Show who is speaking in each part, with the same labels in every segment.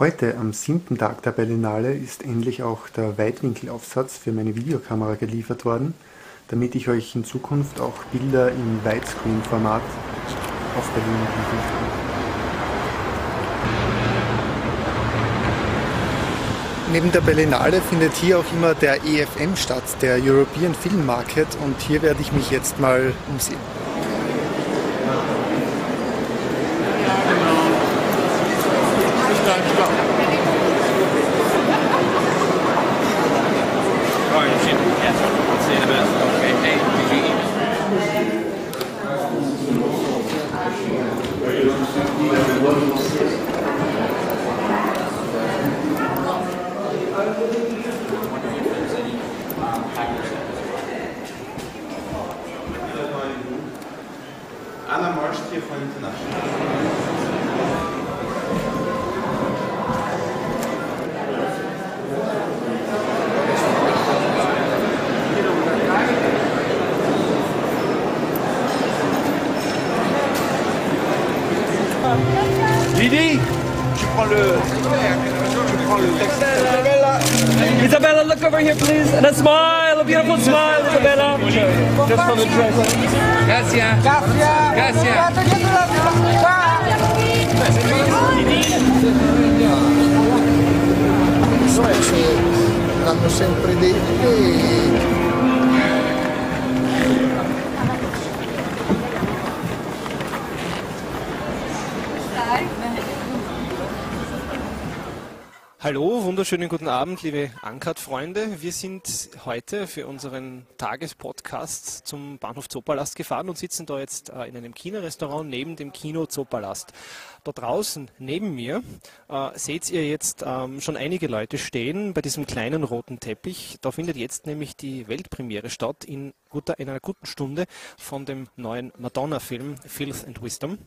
Speaker 1: Heute, am siebten Tag der Berlinale, ist endlich auch der Weitwinkelaufsatz für meine Videokamera geliefert worden, damit ich euch in Zukunft auch Bilder im Widescreen-Format auf Berlin liefern kann.
Speaker 2: Neben der Berlinale findet hier auch immer der EFM statt, der European Film Market, und hier werde ich mich jetzt mal umsehen. time to go. You should. Yes. See you in a minute. Okay. Hey, did you eat? Anna Marsh, Tijuana International. Didi,
Speaker 3: tu prends le. Tu prends le texte. Isabella.
Speaker 4: Isabella, look over here, please, and a smile, a beautiful smile,
Speaker 3: Isabella. Just for the dress. Gracias. Gracias. Insomma, ci l'hanno sempre detto
Speaker 4: Hallo, wunderschönen guten Abend, liebe Ankert-Freunde. Wir sind heute für unseren Tagespodcast zum Bahnhof Zoopalast gefahren und sitzen da jetzt äh, in einem Kinorestaurant neben dem Kino Zoopalast. Da draußen neben mir äh, seht ihr jetzt ähm, schon einige Leute stehen bei diesem kleinen roten Teppich. Da findet jetzt nämlich die Weltpremiere statt in, guter, in einer guten Stunde von dem neuen Madonna-Film Filth and Wisdom.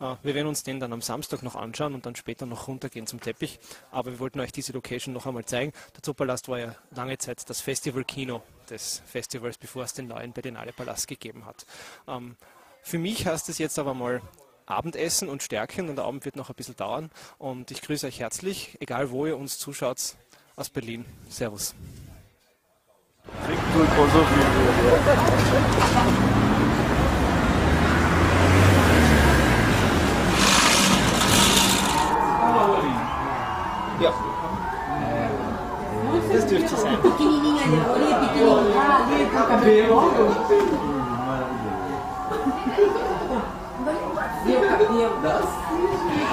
Speaker 4: Äh, wir werden uns den dann am Samstag noch anschauen und dann später noch runtergehen zum Teppich. Aber wir wollten euch diese Location noch einmal zeigen. Der Zoopalast war ja lange Zeit das Festival-Kino des Festivals, bevor es den neuen Berlinale Palast gegeben hat. Ähm, für mich heißt es jetzt aber mal Abendessen und Stärken und der Abend wird noch ein bisschen dauern. Und ich grüße euch herzlich, egal wo ihr uns zuschaut, aus Berlin. Servus. E ó. Vocês tudo. Pequenininha ali, olha pequenininha
Speaker 3: ali com o cabelo longo. Maravilhoso. viu o cabelo.